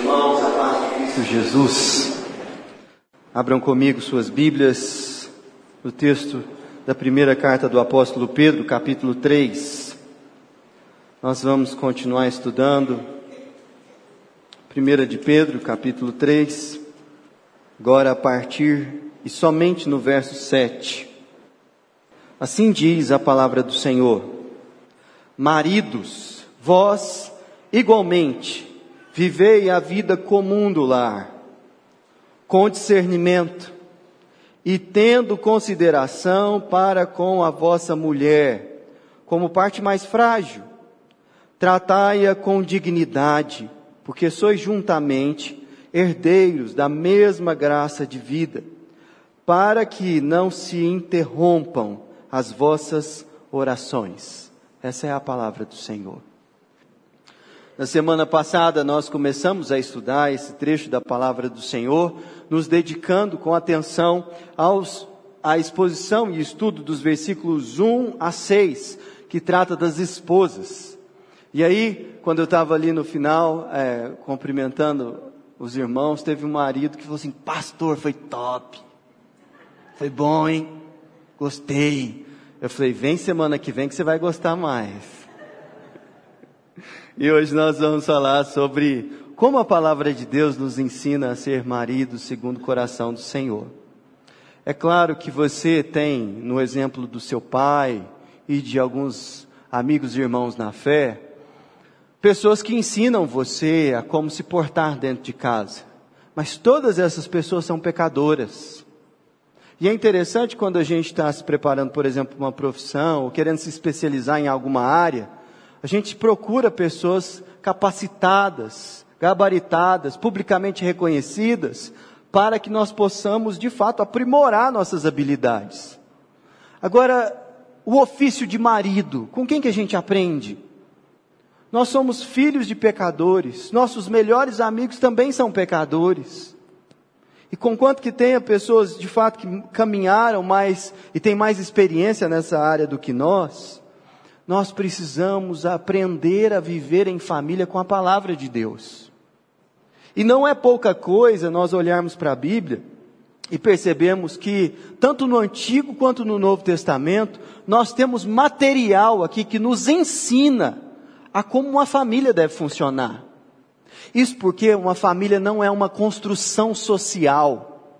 irmãos, a paz de Cristo Jesus. Abram comigo suas Bíblias no texto da primeira carta do apóstolo Pedro, capítulo 3. Nós vamos continuar estudando. Primeira de Pedro, capítulo 3. Agora a partir e somente no verso 7. Assim diz a palavra do Senhor: Maridos, vós igualmente vivei a vida comum do lar, com discernimento e tendo consideração para com a vossa mulher, como parte mais frágil. Tratai-a com dignidade, porque sois juntamente herdeiros da mesma graça de vida, para que não se interrompam as vossas orações. Essa é a palavra do Senhor. Na semana passada nós começamos a estudar esse trecho da palavra do Senhor, nos dedicando com atenção aos, à exposição e estudo dos versículos 1 a 6, que trata das esposas. E aí, quando eu estava ali no final, é, cumprimentando os irmãos, teve um marido que falou assim: Pastor, foi top. Foi bom, hein? Gostei. Eu falei, vem semana que vem que você vai gostar mais. E hoje nós vamos falar sobre como a palavra de Deus nos ensina a ser marido segundo o coração do Senhor. É claro que você tem, no exemplo do seu pai e de alguns amigos e irmãos na fé, pessoas que ensinam você a como se portar dentro de casa. Mas todas essas pessoas são pecadoras. E é interessante quando a gente está se preparando, por exemplo, para uma profissão, ou querendo se especializar em alguma área, a gente procura pessoas capacitadas, gabaritadas, publicamente reconhecidas, para que nós possamos, de fato, aprimorar nossas habilidades. Agora, o ofício de marido, com quem que a gente aprende? Nós somos filhos de pecadores, nossos melhores amigos também são pecadores. E conquanto que tenha pessoas de fato que caminharam mais e têm mais experiência nessa área do que nós, nós precisamos aprender a viver em família com a palavra de Deus. E não é pouca coisa nós olharmos para a Bíblia e percebemos que, tanto no Antigo quanto no Novo Testamento, nós temos material aqui que nos ensina a como uma família deve funcionar. Isso porque uma família não é uma construção social,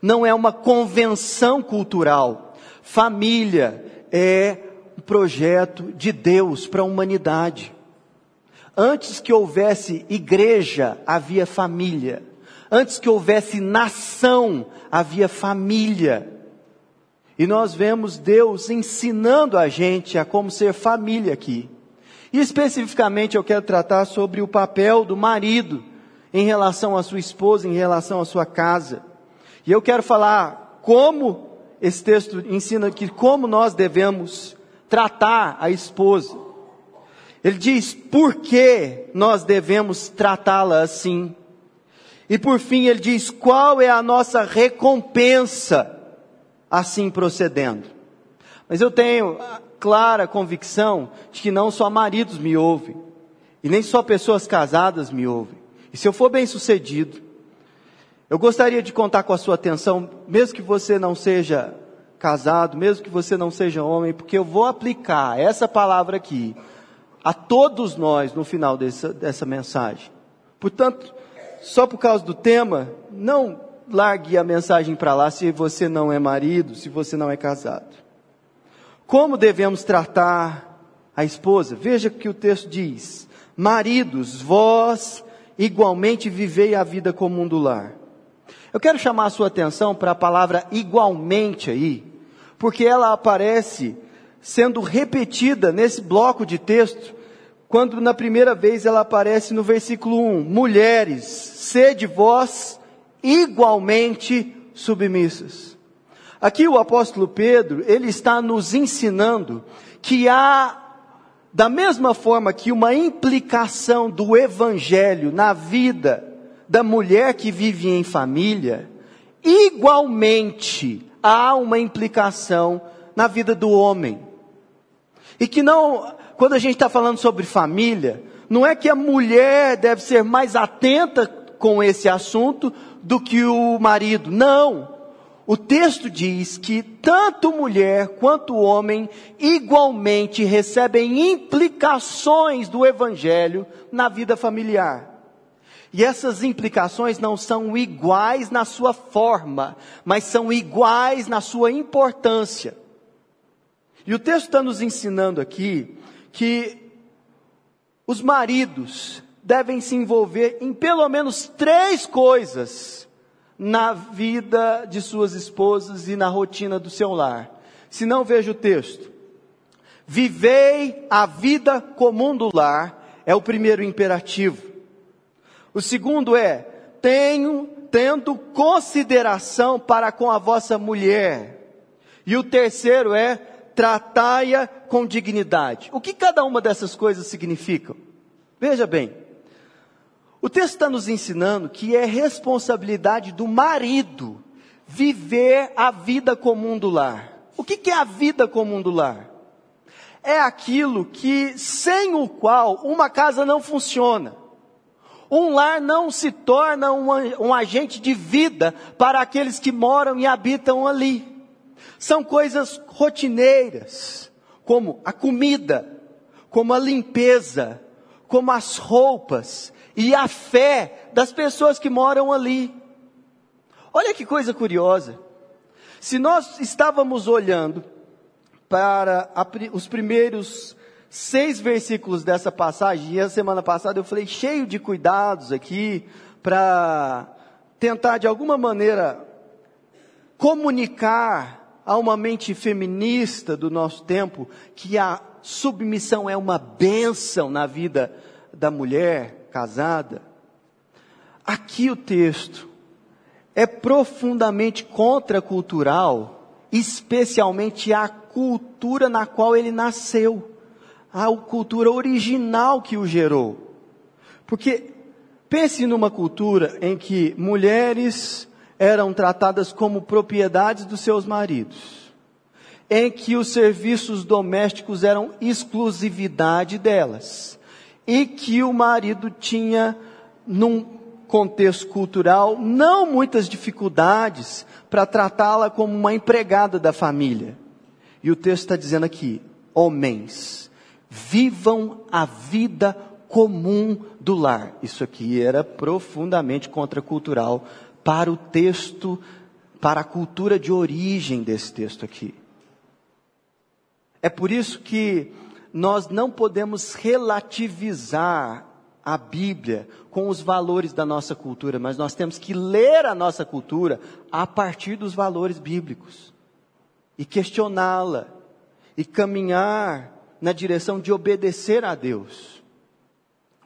não é uma convenção cultural. Família é projeto de Deus para a humanidade. Antes que houvesse igreja, havia família. Antes que houvesse nação, havia família. E nós vemos Deus ensinando a gente a como ser família aqui. E especificamente eu quero tratar sobre o papel do marido em relação à sua esposa, em relação à sua casa. E eu quero falar como esse texto ensina que como nós devemos tratar a esposa. Ele diz por que nós devemos tratá-la assim. E por fim ele diz qual é a nossa recompensa assim procedendo. Mas eu tenho clara convicção de que não só maridos me ouvem, e nem só pessoas casadas me ouvem. E se eu for bem sucedido, eu gostaria de contar com a sua atenção, mesmo que você não seja casado, mesmo que você não seja homem, porque eu vou aplicar essa palavra aqui a todos nós no final dessa, dessa mensagem. Portanto, só por causa do tema, não largue a mensagem para lá se você não é marido, se você não é casado. Como devemos tratar a esposa? Veja que o texto diz: Maridos, vós igualmente vivei a vida comum do lar. Eu quero chamar a sua atenção para a palavra igualmente aí, porque ela aparece sendo repetida nesse bloco de texto, quando na primeira vez ela aparece no versículo 1: Mulheres, sede vós igualmente submissas. Aqui o apóstolo Pedro, ele está nos ensinando que há, da mesma forma que uma implicação do evangelho na vida da mulher que vive em família, igualmente há uma implicação na vida do homem. E que não, quando a gente está falando sobre família, não é que a mulher deve ser mais atenta com esse assunto do que o marido. Não. O texto diz que tanto mulher quanto homem igualmente recebem implicações do evangelho na vida familiar. E essas implicações não são iguais na sua forma, mas são iguais na sua importância. E o texto está nos ensinando aqui que os maridos devem se envolver em pelo menos três coisas na vida de suas esposas e na rotina do seu lar. Se não, veja o texto. Vivei a vida comum do lar é o primeiro imperativo. O segundo é: tenho, tendo consideração para com a vossa mulher. E o terceiro é: tratai-a com dignidade. O que cada uma dessas coisas significam? Veja bem, o texto está nos ensinando que é responsabilidade do marido viver a vida comum do lar. O que, que é a vida comum do lar? É aquilo que, sem o qual, uma casa não funciona. Um lar não se torna um, um agente de vida para aqueles que moram e habitam ali. São coisas rotineiras, como a comida, como a limpeza, como as roupas e a fé das pessoas que moram ali. Olha que coisa curiosa. Se nós estávamos olhando para a, os primeiros seis versículos dessa passagem, e a semana passada eu falei cheio de cuidados aqui, para tentar de alguma maneira comunicar a uma mente feminista do nosso tempo que a submissão é uma bênção na vida da mulher casada. Aqui o texto é profundamente contracultural, especialmente a cultura na qual ele nasceu a cultura original que o gerou. Porque pense numa cultura em que mulheres eram tratadas como propriedades dos seus maridos, em que os serviços domésticos eram exclusividade delas, e que o marido tinha, num contexto cultural, não muitas dificuldades para tratá-la como uma empregada da família. E o texto está dizendo aqui: homens, vivam a vida comum do lar. Isso aqui era profundamente contracultural para o texto, para a cultura de origem desse texto aqui. É por isso que nós não podemos relativizar a Bíblia com os valores da nossa cultura, mas nós temos que ler a nossa cultura a partir dos valores bíblicos e questioná-la e caminhar na direção de obedecer a Deus.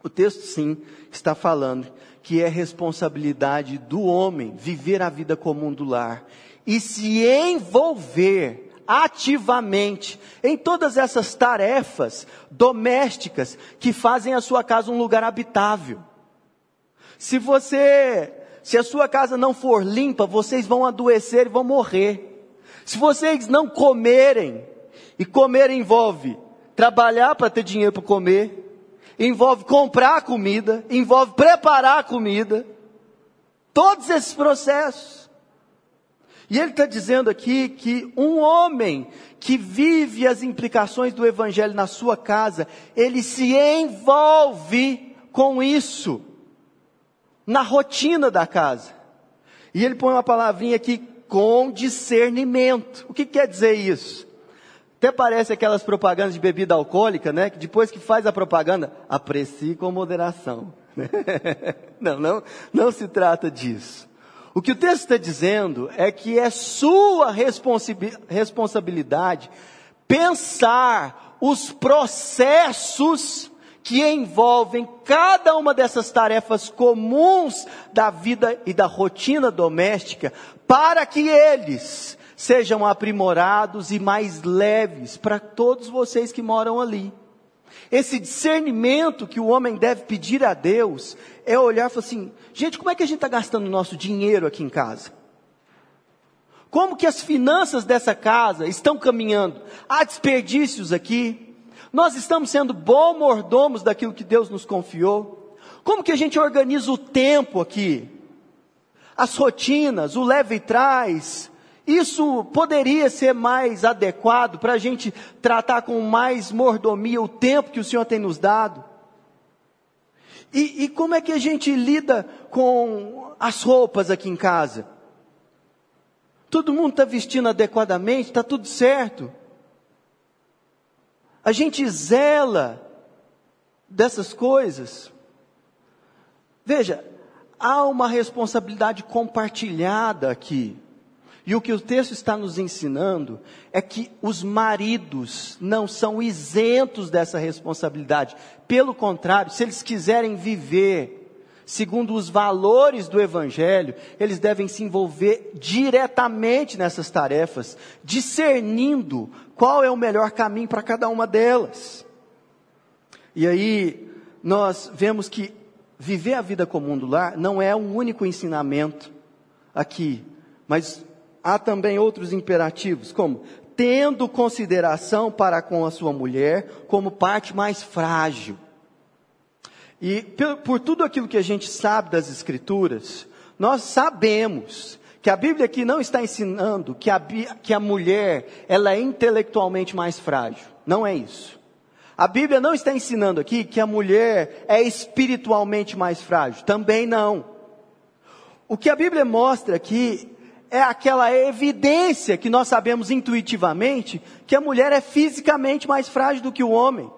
O texto, sim, está falando que é responsabilidade do homem viver a vida comum do lar e se envolver ativamente em todas essas tarefas domésticas que fazem a sua casa um lugar habitável. Se você, se a sua casa não for limpa, vocês vão adoecer e vão morrer. Se vocês não comerem, e comer envolve trabalhar para ter dinheiro para comer, envolve comprar comida, envolve preparar comida, todos esses processos. E ele está dizendo aqui que um homem que vive as implicações do evangelho na sua casa, ele se envolve com isso, na rotina da casa. E ele põe uma palavrinha aqui, com discernimento. O que quer dizer isso? Até parece aquelas propagandas de bebida alcoólica, né? Que depois que faz a propaganda, aprecie com moderação. não, não, não se trata disso. O que o texto está dizendo é que é sua responsabilidade pensar os processos que envolvem cada uma dessas tarefas comuns da vida e da rotina doméstica, para que eles sejam aprimorados e mais leves para todos vocês que moram ali. Esse discernimento que o homem deve pedir a Deus é olhar e falar assim: gente, como é que a gente está gastando o nosso dinheiro aqui em casa? Como que as finanças dessa casa estão caminhando? Há desperdícios aqui? Nós estamos sendo bons mordomos daquilo que Deus nos confiou? Como que a gente organiza o tempo aqui? As rotinas, o leve e traz, isso poderia ser mais adequado para a gente tratar com mais mordomia o tempo que o Senhor tem nos dado? E, e como é que a gente lida com as roupas aqui em casa? Todo mundo está vestindo adequadamente, está tudo certo. A gente zela dessas coisas. Veja, há uma responsabilidade compartilhada aqui. E o que o texto está nos ensinando é que os maridos não são isentos dessa responsabilidade. Pelo contrário, se eles quiserem viver segundo os valores do Evangelho, eles devem se envolver diretamente nessas tarefas, discernindo qual é o melhor caminho para cada uma delas. E aí, nós vemos que viver a vida comum do lar não é um único ensinamento aqui, mas há também outros imperativos, como tendo consideração para com a sua mulher como parte mais frágil. E por, por tudo aquilo que a gente sabe das Escrituras, nós sabemos que a Bíblia aqui não está ensinando que a, que a mulher ela é intelectualmente mais frágil. Não é isso. A Bíblia não está ensinando aqui que a mulher é espiritualmente mais frágil. Também não. O que a Bíblia mostra aqui é aquela evidência que nós sabemos intuitivamente que a mulher é fisicamente mais frágil do que o homem.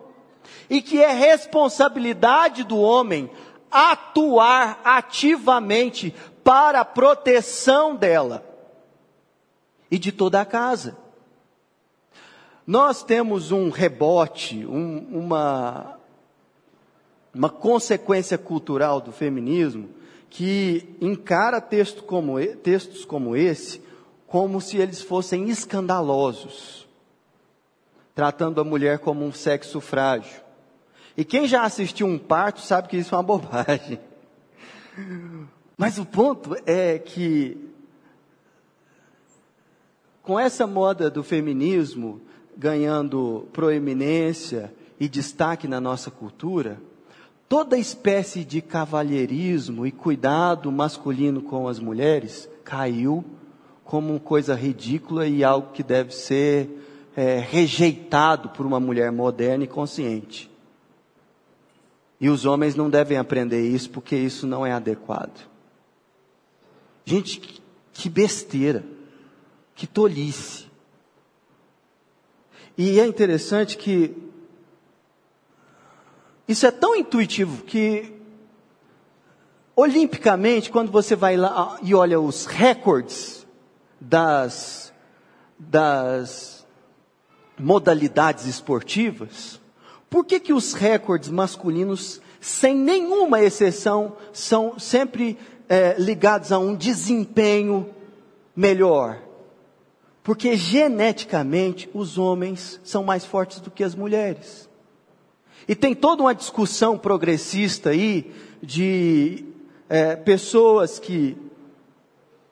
E que é responsabilidade do homem atuar ativamente para a proteção dela e de toda a casa. Nós temos um rebote, um, uma, uma consequência cultural do feminismo, que encara texto como, textos como esse como se eles fossem escandalosos, tratando a mulher como um sexo frágil. E quem já assistiu um parto sabe que isso é uma bobagem. Mas o ponto é que, com essa moda do feminismo ganhando proeminência e destaque na nossa cultura, toda espécie de cavalheirismo e cuidado masculino com as mulheres caiu como coisa ridícula e algo que deve ser é, rejeitado por uma mulher moderna e consciente. E os homens não devem aprender isso porque isso não é adequado. Gente, que besteira, que tolice. E é interessante que isso é tão intuitivo que, olimpicamente, quando você vai lá e olha os recordes das, das modalidades esportivas, por que, que os recordes masculinos, sem nenhuma exceção, são sempre é, ligados a um desempenho melhor? Porque geneticamente os homens são mais fortes do que as mulheres. E tem toda uma discussão progressista aí de é, pessoas que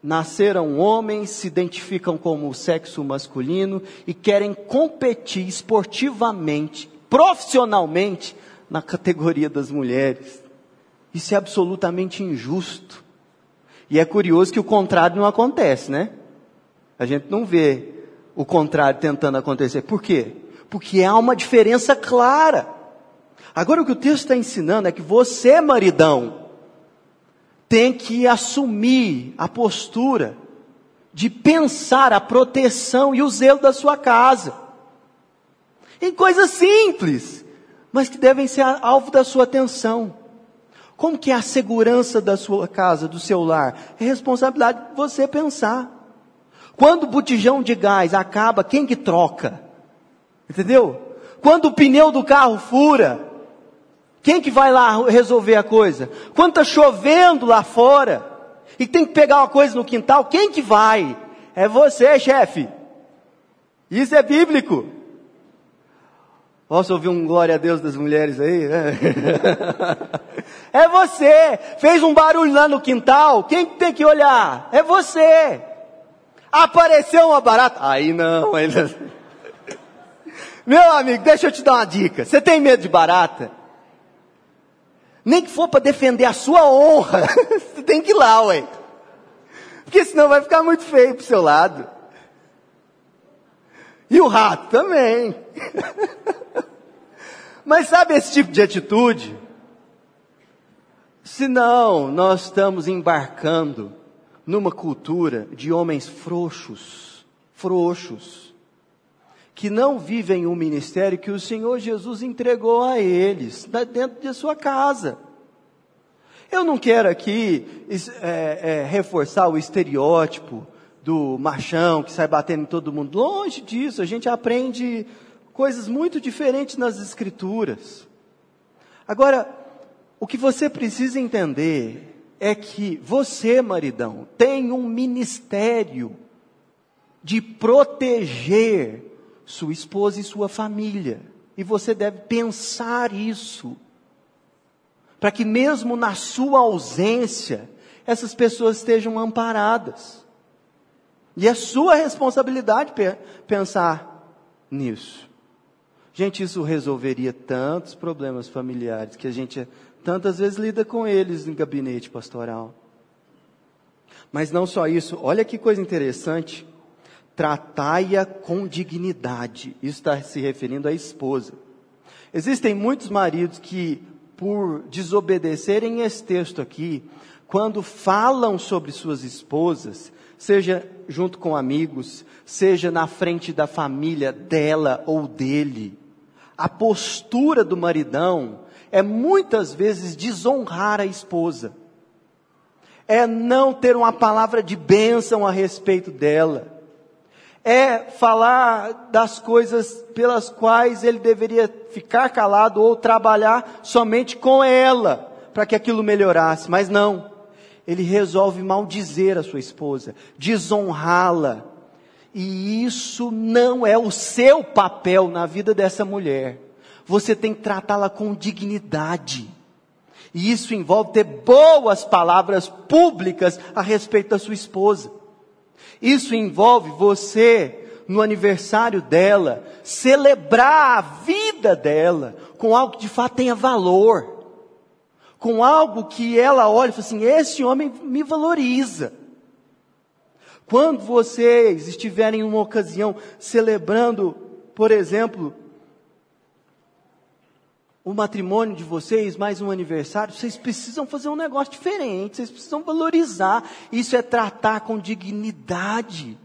nasceram homens, se identificam como sexo masculino e querem competir esportivamente, profissionalmente, na categoria das mulheres. Isso é absolutamente injusto. E é curioso que o contrário não acontece, né? A gente não vê o contrário tentando acontecer. Por quê? Porque há uma diferença clara. Agora o que o texto está ensinando é que você, maridão, tem que assumir a postura de pensar a proteção e o zelo da sua casa. Em coisas simples, mas que devem ser alvo da sua atenção. Como que é a segurança da sua casa, do seu lar? É responsabilidade de você pensar. Quando o botijão de gás acaba, quem que troca? Entendeu? Quando o pneu do carro fura, quem que vai lá resolver a coisa? Quando está chovendo lá fora e tem que pegar uma coisa no quintal, quem que vai? É você, chefe. Isso é bíblico. Posso ouvir um glória a Deus das mulheres aí? É você. Fez um barulho lá no quintal. Quem tem que olhar? É você. Apareceu uma barata. Aí não. Aí não. Meu amigo, deixa eu te dar uma dica. Você tem medo de barata? Nem que for para defender a sua honra, você tem que ir lá, ué. Porque senão vai ficar muito feio pro seu lado. E o rato também. Mas sabe esse tipo de atitude? Senão, nós estamos embarcando numa cultura de homens frouxos, frouxos, que não vivem o ministério que o Senhor Jesus entregou a eles, dentro de sua casa. Eu não quero aqui é, é, reforçar o estereótipo do machão que sai batendo em todo mundo. Longe disso, a gente aprende coisas muito diferentes nas Escrituras. Agora, o que você precisa entender é que você, maridão, tem um ministério de proteger sua esposa e sua família. E você deve pensar isso. Para que mesmo na sua ausência, essas pessoas estejam amparadas. E é sua responsabilidade pensar nisso. Gente, isso resolveria tantos problemas familiares que a gente tantas vezes lida com eles em gabinete pastoral. Mas não só isso, olha que coisa interessante. Tratai-a com dignidade. Isso está se referindo à esposa. Existem muitos maridos que, por desobedecerem esse texto aqui, quando falam sobre suas esposas, seja junto com amigos, seja na frente da família dela ou dele, a postura do maridão é muitas vezes desonrar a esposa, é não ter uma palavra de bênção a respeito dela, é falar das coisas pelas quais ele deveria ficar calado ou trabalhar somente com ela, para que aquilo melhorasse, mas não. Ele resolve maldizer a sua esposa, desonrá-la. E isso não é o seu papel na vida dessa mulher você tem que tratá-la com dignidade. E isso envolve ter boas palavras públicas a respeito da sua esposa. Isso envolve você, no aniversário dela, celebrar a vida dela com algo que de fato tenha valor. Com algo que ela olhe e fale assim: esse homem me valoriza. Quando vocês estiverem em uma ocasião celebrando, por exemplo, o matrimônio de vocês, mais um aniversário, vocês precisam fazer um negócio diferente, vocês precisam valorizar. Isso é tratar com dignidade.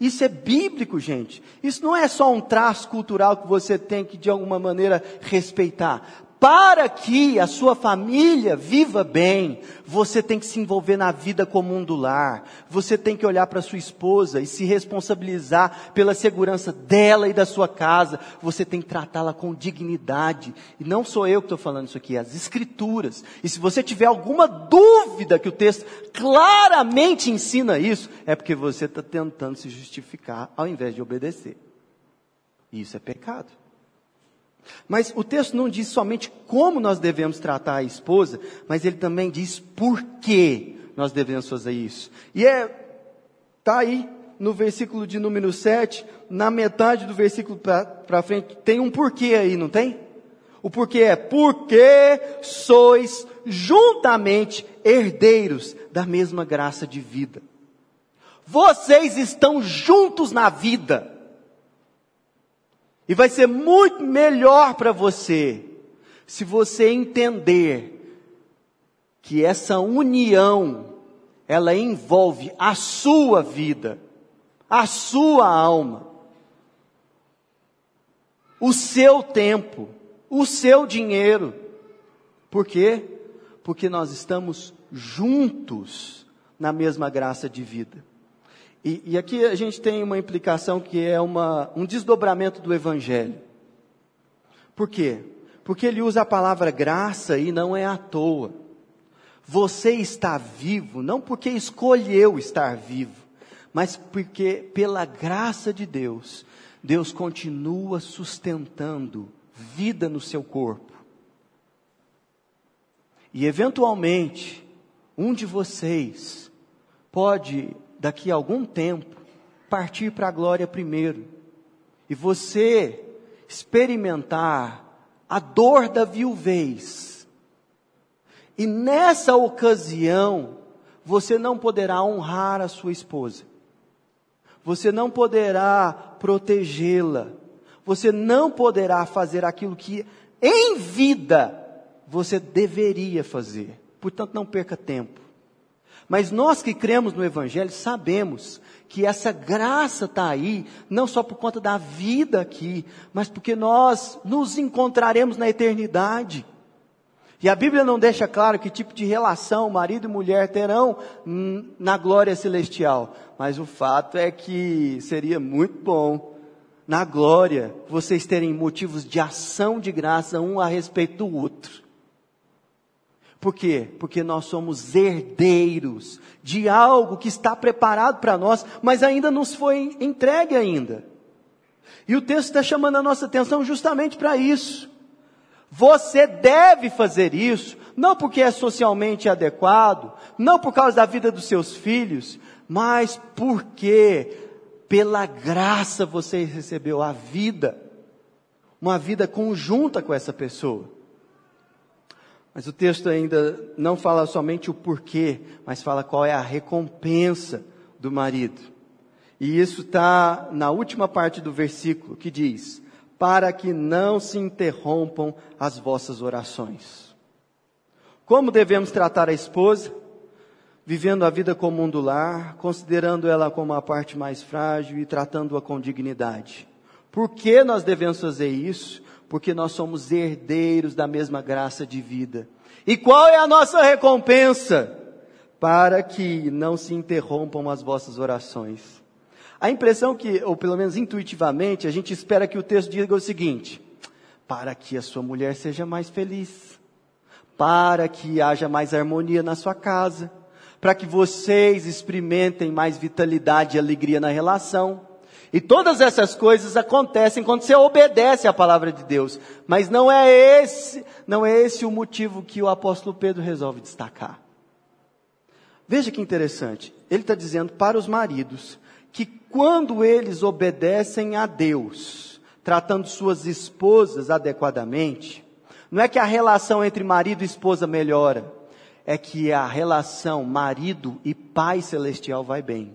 Isso é bíblico, gente. Isso não é só um traço cultural que você tem que de alguma maneira respeitar. Para que a sua família viva bem, você tem que se envolver na vida comum do lar. Você tem que olhar para sua esposa e se responsabilizar pela segurança dela e da sua casa. Você tem que tratá-la com dignidade. E não sou eu que estou falando isso aqui, é as escrituras. E se você tiver alguma dúvida que o texto claramente ensina isso, é porque você está tentando se justificar ao invés de obedecer. E isso é pecado. Mas o texto não diz somente como nós devemos tratar a esposa, mas ele também diz por que nós devemos fazer isso. E é, tá aí no versículo de número 7, na metade do versículo para frente, tem um porquê aí, não tem? O porquê é, porque sois juntamente herdeiros da mesma graça de vida. Vocês estão juntos na vida. E vai ser muito melhor para você se você entender que essa união ela envolve a sua vida, a sua alma, o seu tempo, o seu dinheiro. Por quê? Porque nós estamos juntos na mesma graça de vida. E, e, aqui a gente tem uma implicação que é uma, um desdobramento do Evangelho. Por quê? Porque ele usa a palavra graça e não é à toa. Você está vivo não porque escolheu estar vivo, mas porque pela graça de Deus, Deus continua sustentando vida no seu corpo. E eventualmente, um de vocês pode daqui a algum tempo, partir para a glória primeiro. E você experimentar a dor da viuvez. E nessa ocasião, você não poderá honrar a sua esposa. Você não poderá protegê-la. Você não poderá fazer aquilo que em vida você deveria fazer. Portanto, não perca tempo. Mas nós que cremos no Evangelho sabemos que essa graça está aí, não só por conta da vida aqui, mas porque nós nos encontraremos na eternidade. E a Bíblia não deixa claro que tipo de relação marido e mulher terão na glória celestial. Mas o fato é que seria muito bom, na glória, vocês terem motivos de ação de graça um a respeito do outro. Por quê? Porque nós somos herdeiros de algo que está preparado para nós, mas ainda nos foi entregue ainda. E o texto está chamando a nossa atenção justamente para isso. Você deve fazer isso, não porque é socialmente adequado, não por causa da vida dos seus filhos, mas porque pela graça você recebeu a vida, uma vida conjunta com essa pessoa. Mas o texto ainda não fala somente o porquê, mas fala qual é a recompensa do marido. E isso está na última parte do versículo que diz: para que não se interrompam as vossas orações. Como devemos tratar a esposa? Vivendo a vida comum do lar, considerando ela como a parte mais frágil e tratando-a com dignidade. Por que nós devemos fazer isso? Porque nós somos herdeiros da mesma graça de vida. E qual é a nossa recompensa? Para que não se interrompam as vossas orações. A impressão que, ou pelo menos intuitivamente, a gente espera que o texto diga o seguinte: para que a sua mulher seja mais feliz, para que haja mais harmonia na sua casa, para que vocês experimentem mais vitalidade e alegria na relação. E todas essas coisas acontecem quando você obedece à palavra de Deus. Mas não é esse, não é esse o motivo que o apóstolo Pedro resolve destacar. Veja que interessante. Ele está dizendo para os maridos que quando eles obedecem a Deus, tratando suas esposas adequadamente, não é que a relação entre marido e esposa melhora, é que a relação marido e pai celestial vai bem.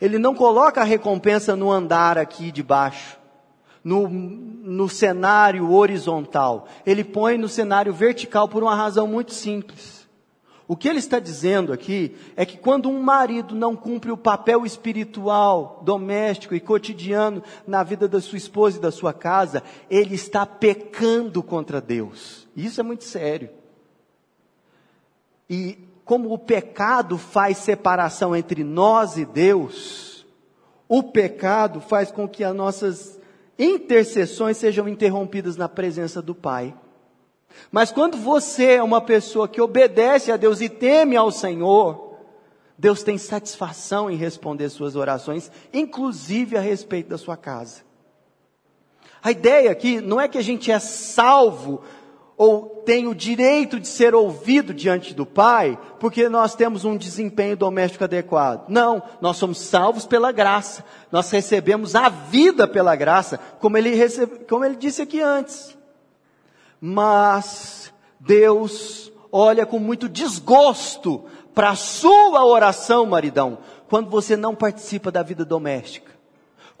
Ele não coloca a recompensa no andar aqui de baixo, no, no cenário horizontal. Ele põe no cenário vertical por uma razão muito simples. O que ele está dizendo aqui é que quando um marido não cumpre o papel espiritual, doméstico e cotidiano na vida da sua esposa e da sua casa, ele está pecando contra Deus. Isso é muito sério. E como o pecado faz separação entre nós e Deus, o pecado faz com que as nossas intercessões sejam interrompidas na presença do Pai. Mas quando você é uma pessoa que obedece a Deus e teme ao Senhor, Deus tem satisfação em responder suas orações, inclusive a respeito da sua casa. A ideia aqui não é que a gente é salvo ou tem o direito de ser ouvido diante do Pai, porque nós temos um desempenho doméstico adequado. Não, nós somos salvos pela graça. Nós recebemos a vida pela graça, como ele, recebe, como ele disse aqui antes. Mas Deus olha com muito desgosto para a sua oração, maridão, quando você não participa da vida doméstica.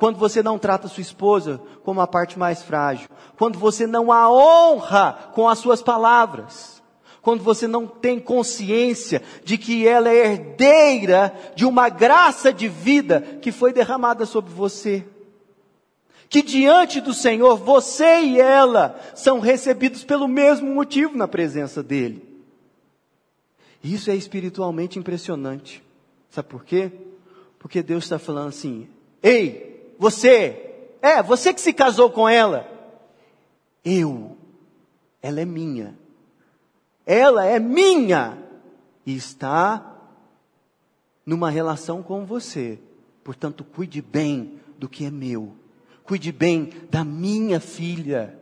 Quando você não trata sua esposa como a parte mais frágil. Quando você não a honra com as suas palavras. Quando você não tem consciência de que ela é herdeira de uma graça de vida que foi derramada sobre você que diante do Senhor você e ela são recebidos pelo mesmo motivo na presença dEle. Isso é espiritualmente impressionante. Sabe por quê? Porque Deus está falando assim: Ei, você, é, você que se casou com ela, eu, ela é minha. Ela é minha e está numa relação com você. Portanto, cuide bem do que é meu cuide bem da minha filha.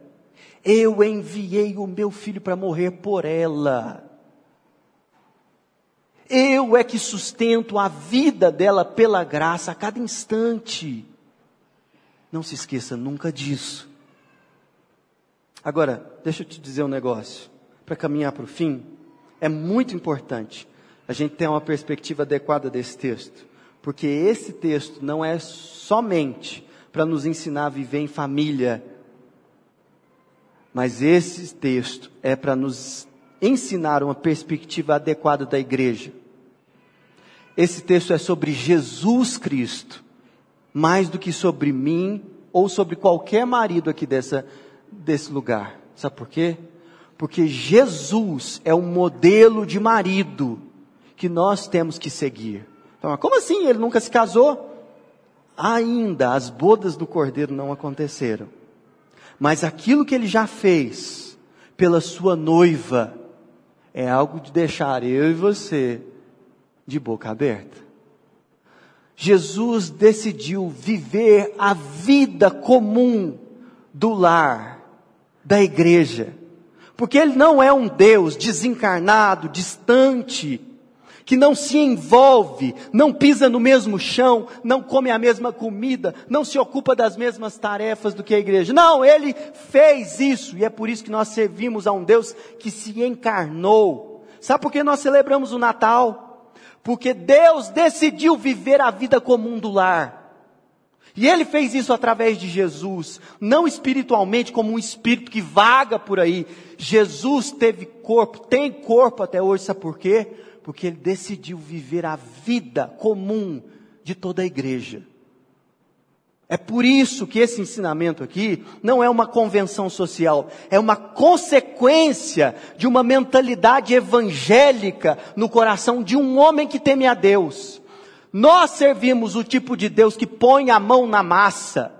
Eu enviei o meu filho para morrer por ela. Eu é que sustento a vida dela pela graça a cada instante. Não se esqueça nunca disso. Agora, deixa eu te dizer um negócio. Para caminhar para o fim, é muito importante a gente ter uma perspectiva adequada desse texto. Porque esse texto não é somente para nos ensinar a viver em família, mas esse texto é para nos ensinar uma perspectiva adequada da igreja. Esse texto é sobre Jesus Cristo, mais do que sobre mim ou sobre qualquer marido aqui dessa, desse lugar. Sabe por quê? Porque Jesus é um modelo de marido que nós temos que seguir. Então, como assim? Ele nunca se casou? Ainda as bodas do cordeiro não aconteceram. Mas aquilo que ele já fez pela sua noiva é algo de deixar eu e você de boca aberta. Jesus decidiu viver a vida comum do lar, da igreja. Porque ele não é um Deus desencarnado, distante, que não se envolve, não pisa no mesmo chão, não come a mesma comida, não se ocupa das mesmas tarefas do que a igreja. Não, ele fez isso e é por isso que nós servimos a um Deus que se encarnou. Sabe por que nós celebramos o Natal? Porque Deus decidiu viver a vida comum do lar. E ele fez isso através de Jesus, não espiritualmente como um espírito que vaga por aí. Jesus teve corpo, tem corpo até hoje, sabe por quê? Porque ele decidiu viver a vida comum de toda a igreja. É por isso que esse ensinamento aqui não é uma convenção social, é uma consequência de uma mentalidade evangélica no coração de um homem que teme a Deus. Nós servimos o tipo de Deus que põe a mão na massa,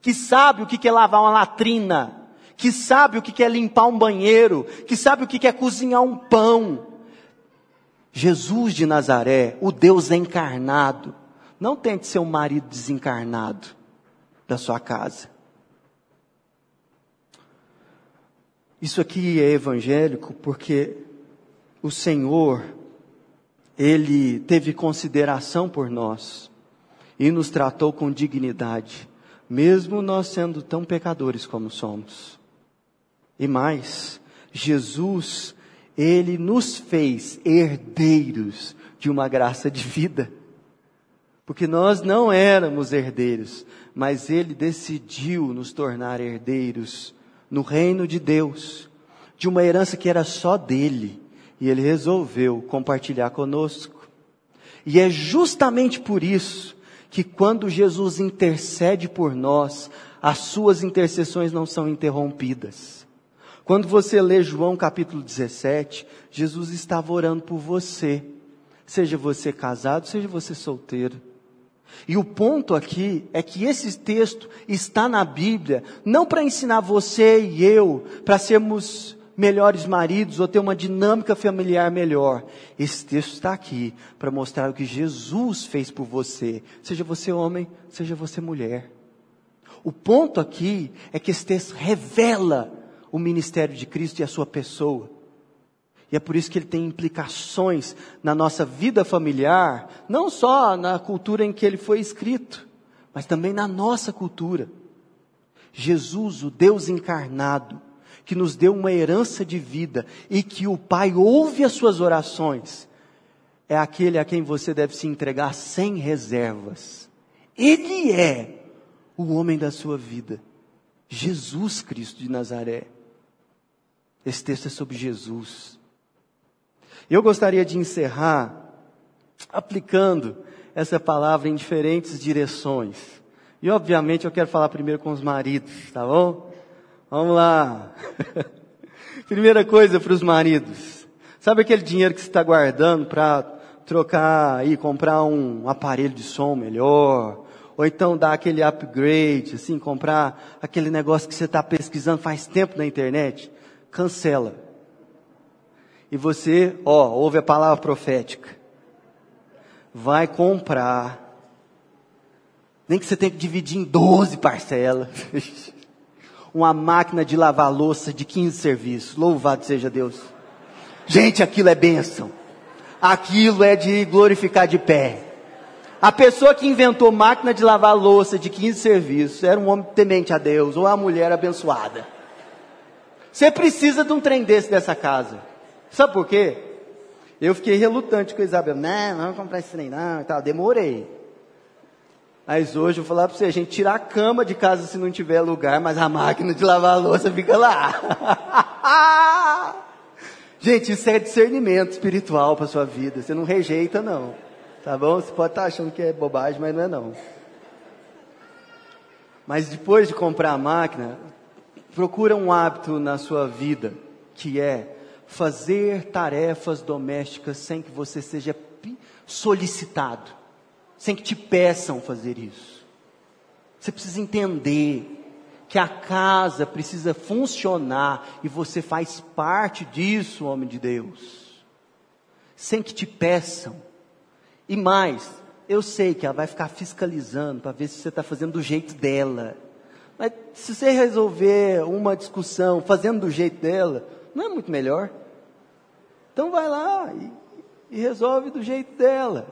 que sabe o que é lavar uma latrina, que sabe o que é limpar um banheiro, que sabe o que é cozinhar um pão. Jesus de Nazaré, o Deus encarnado, não tente ser um marido desencarnado da sua casa. Isso aqui é evangélico porque o Senhor, Ele teve consideração por nós e nos tratou com dignidade, mesmo nós sendo tão pecadores como somos. E mais, Jesus, Ele nos fez herdeiros de uma graça de vida. Porque nós não éramos herdeiros, mas Ele decidiu nos tornar herdeiros no reino de Deus, de uma herança que era só dele, e Ele resolveu compartilhar conosco. E é justamente por isso que quando Jesus intercede por nós, as suas intercessões não são interrompidas. Quando você lê João capítulo 17, Jesus estava orando por você, seja você casado, seja você solteiro. E o ponto aqui é que esse texto está na Bíblia não para ensinar você e eu para sermos melhores maridos ou ter uma dinâmica familiar melhor. Esse texto está aqui para mostrar o que Jesus fez por você, seja você homem, seja você mulher. O ponto aqui é que esse texto revela o ministério de Cristo e a sua pessoa. E é por isso que ele tem implicações na nossa vida familiar, não só na cultura em que ele foi escrito, mas também na nossa cultura. Jesus, o Deus encarnado, que nos deu uma herança de vida e que o Pai ouve as suas orações, é aquele a quem você deve se entregar sem reservas. Ele é o homem da sua vida. Jesus Cristo de Nazaré. Esse texto é sobre Jesus. Eu gostaria de encerrar aplicando essa palavra em diferentes direções. E obviamente eu quero falar primeiro com os maridos, tá bom? Vamos lá. Primeira coisa para os maridos. Sabe aquele dinheiro que você está guardando para trocar e comprar um aparelho de som melhor? Ou então dar aquele upgrade, assim, comprar aquele negócio que você está pesquisando faz tempo na internet? Cancela e você, ó, ouve a palavra profética. Vai comprar. Nem que você tenha que dividir em 12 parcelas. Uma máquina de lavar louça de 15 serviços. Louvado seja Deus. Gente, aquilo é bênção. Aquilo é de glorificar de pé. A pessoa que inventou máquina de lavar louça de 15 serviços era um homem temente a Deus ou a mulher abençoada. Você precisa de um trem desse dessa casa. Sabe por quê? Eu fiquei relutante com a Isabel. Não, não vamos comprar esse trem não e tal. Demorei. Mas hoje eu vou falar para você, a gente tira a cama de casa se não tiver lugar, mas a máquina de lavar a louça fica lá. gente, isso é discernimento espiritual para sua vida. Você não rejeita não. Tá bom? Você pode estar tá achando que é bobagem, mas não é não. Mas depois de comprar a máquina, procura um hábito na sua vida, que é fazer tarefas domésticas sem que você seja solicitado, sem que te peçam fazer isso. Você precisa entender que a casa precisa funcionar e você faz parte disso, homem de Deus, sem que te peçam. E mais, eu sei que ela vai ficar fiscalizando para ver se você está fazendo do jeito dela. Mas se você resolver uma discussão fazendo do jeito dela, não é muito melhor? Então vai lá e, e resolve do jeito dela.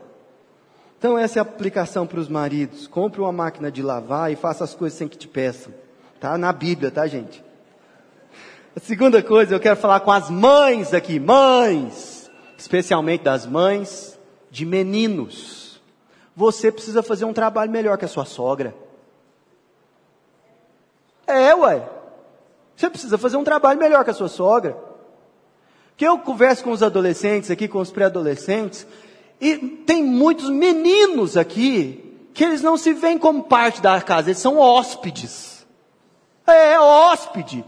Então essa é a aplicação para os maridos. Compre uma máquina de lavar e faça as coisas sem que te peçam. Tá na Bíblia, tá gente? A segunda coisa, eu quero falar com as mães aqui, mães, especialmente das mães de meninos. Você precisa fazer um trabalho melhor que a sua sogra. É, ué. Você precisa fazer um trabalho melhor que a sua sogra. Que eu converso com os adolescentes aqui, com os pré-adolescentes, e tem muitos meninos aqui que eles não se veem como parte da casa, eles são hóspedes. É, hóspede.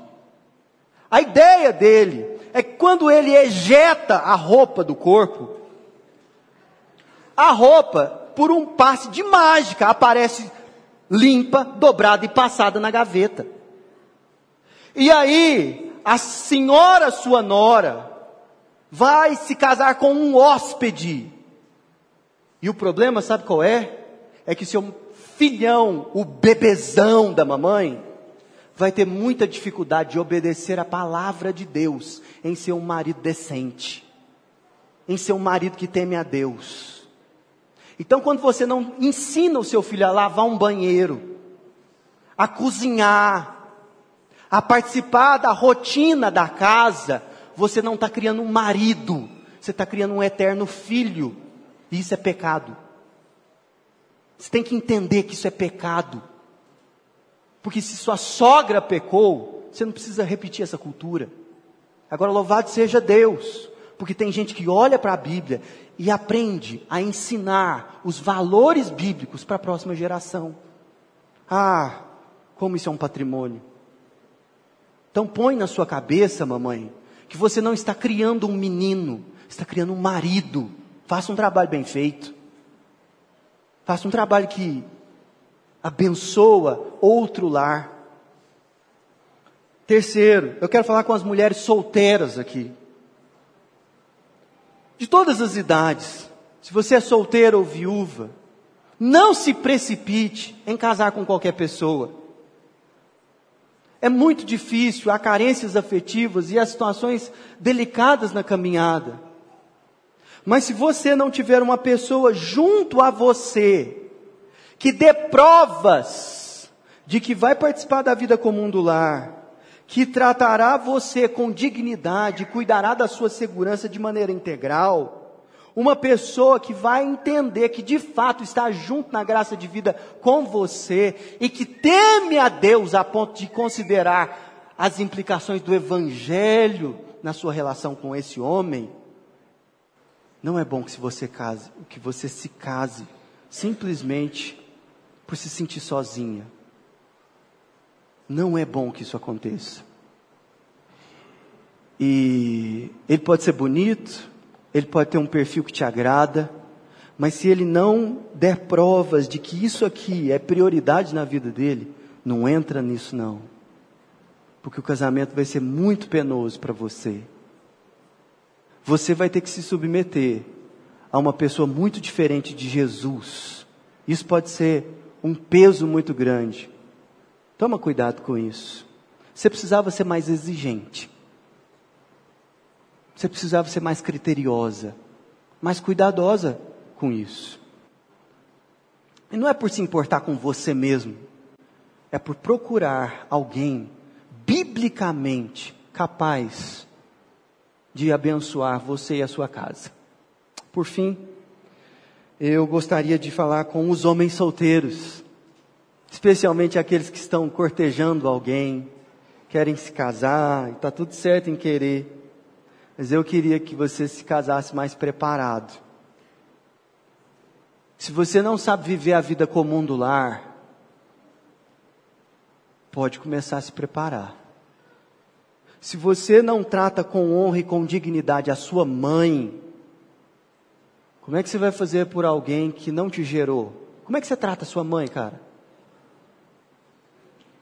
A ideia dele é que quando ele ejeta a roupa do corpo, a roupa, por um passe de mágica, aparece limpa, dobrada e passada na gaveta. E aí, a senhora sua nora vai se casar com um hóspede. E o problema, sabe qual é? É que seu filhão, o bebezão da mamãe, vai ter muita dificuldade de obedecer a palavra de Deus em ser um marido decente, em ser um marido que teme a Deus. Então, quando você não ensina o seu filho a lavar um banheiro, a cozinhar, a participar da rotina da casa, você não está criando um marido, você está criando um eterno filho. E isso é pecado. Você tem que entender que isso é pecado. Porque se sua sogra pecou, você não precisa repetir essa cultura. Agora, louvado seja Deus, porque tem gente que olha para a Bíblia e aprende a ensinar os valores bíblicos para a próxima geração. Ah, como isso é um patrimônio. Então põe na sua cabeça, mamãe, que você não está criando um menino, está criando um marido. Faça um trabalho bem feito. Faça um trabalho que abençoa outro lar. Terceiro, eu quero falar com as mulheres solteiras aqui de todas as idades, se você é solteiro ou viúva, não se precipite em casar com qualquer pessoa. É muito difícil, há carências afetivas e há situações delicadas na caminhada. Mas se você não tiver uma pessoa junto a você, que dê provas de que vai participar da vida comum do lar, que tratará você com dignidade, cuidará da sua segurança de maneira integral. Uma pessoa que vai entender que de fato está junto na graça de vida com você e que teme a Deus a ponto de considerar as implicações do Evangelho na sua relação com esse homem. Não é bom que se você case, que você se case simplesmente por se sentir sozinha. Não é bom que isso aconteça. E ele pode ser bonito, ele pode ter um perfil que te agrada, mas se ele não der provas de que isso aqui é prioridade na vida dele, não entra nisso não. Porque o casamento vai ser muito penoso para você. Você vai ter que se submeter a uma pessoa muito diferente de Jesus. Isso pode ser um peso muito grande. Toma cuidado com isso. Você precisava ser mais exigente. Você precisava ser mais criteriosa, mais cuidadosa com isso. E não é por se importar com você mesmo, é por procurar alguém biblicamente capaz de abençoar você e a sua casa. Por fim, eu gostaria de falar com os homens solteiros, especialmente aqueles que estão cortejando alguém, querem se casar, está tudo certo em querer, mas eu queria que você se casasse mais preparado. Se você não sabe viver a vida comum do lar, pode começar a se preparar. Se você não trata com honra e com dignidade a sua mãe, como é que você vai fazer por alguém que não te gerou? Como é que você trata a sua mãe, cara?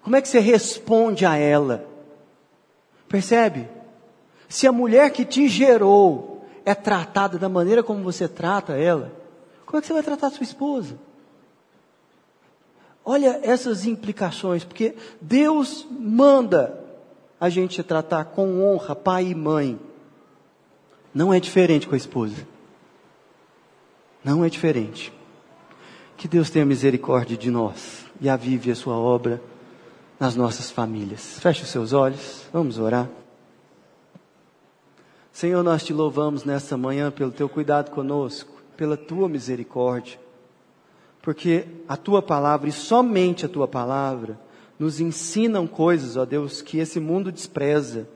Como é que você responde a ela? Percebe? Se a mulher que te gerou é tratada da maneira como você trata ela, como é que você vai tratar a sua esposa? Olha essas implicações, porque Deus manda a gente tratar com honra pai e mãe. Não é diferente com a esposa. Não é diferente. Que Deus tenha misericórdia de nós e avive a sua obra nas nossas famílias. Feche os seus olhos, vamos orar. Senhor, nós te louvamos nessa manhã pelo teu cuidado conosco, pela tua misericórdia, porque a tua palavra e somente a tua palavra nos ensinam coisas, ó Deus, que esse mundo despreza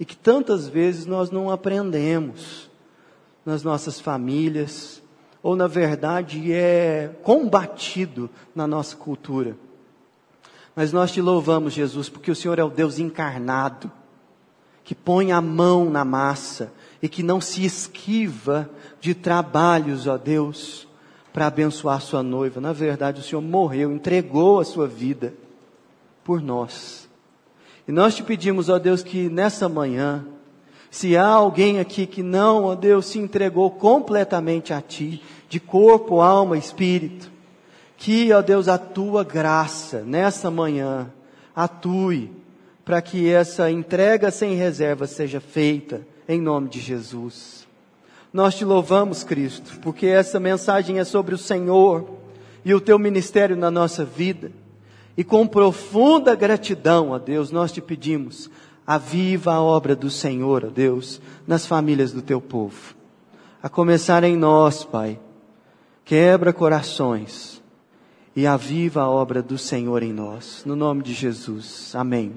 e que tantas vezes nós não aprendemos nas nossas famílias, ou na verdade é combatido na nossa cultura. Mas nós te louvamos, Jesus, porque o Senhor é o Deus encarnado, que põe a mão na massa e que não se esquiva de trabalhos, ó Deus, para abençoar sua noiva. Na verdade, o Senhor morreu, entregou a sua vida por nós. E nós te pedimos, ó Deus, que nessa manhã, se há alguém aqui que não, ó Deus, se entregou completamente a Ti, de corpo, alma, espírito, que, ó Deus, a Tua graça nessa manhã atue para que essa entrega sem reserva seja feita em nome de Jesus. Nós te louvamos, Cristo, porque essa mensagem é sobre o Senhor e o Teu ministério na nossa vida. E com profunda gratidão a Deus, nós te pedimos, aviva a obra do Senhor, ó Deus, nas famílias do teu povo. A começar em nós, Pai, quebra corações e aviva a obra do Senhor em nós. No nome de Jesus. Amém.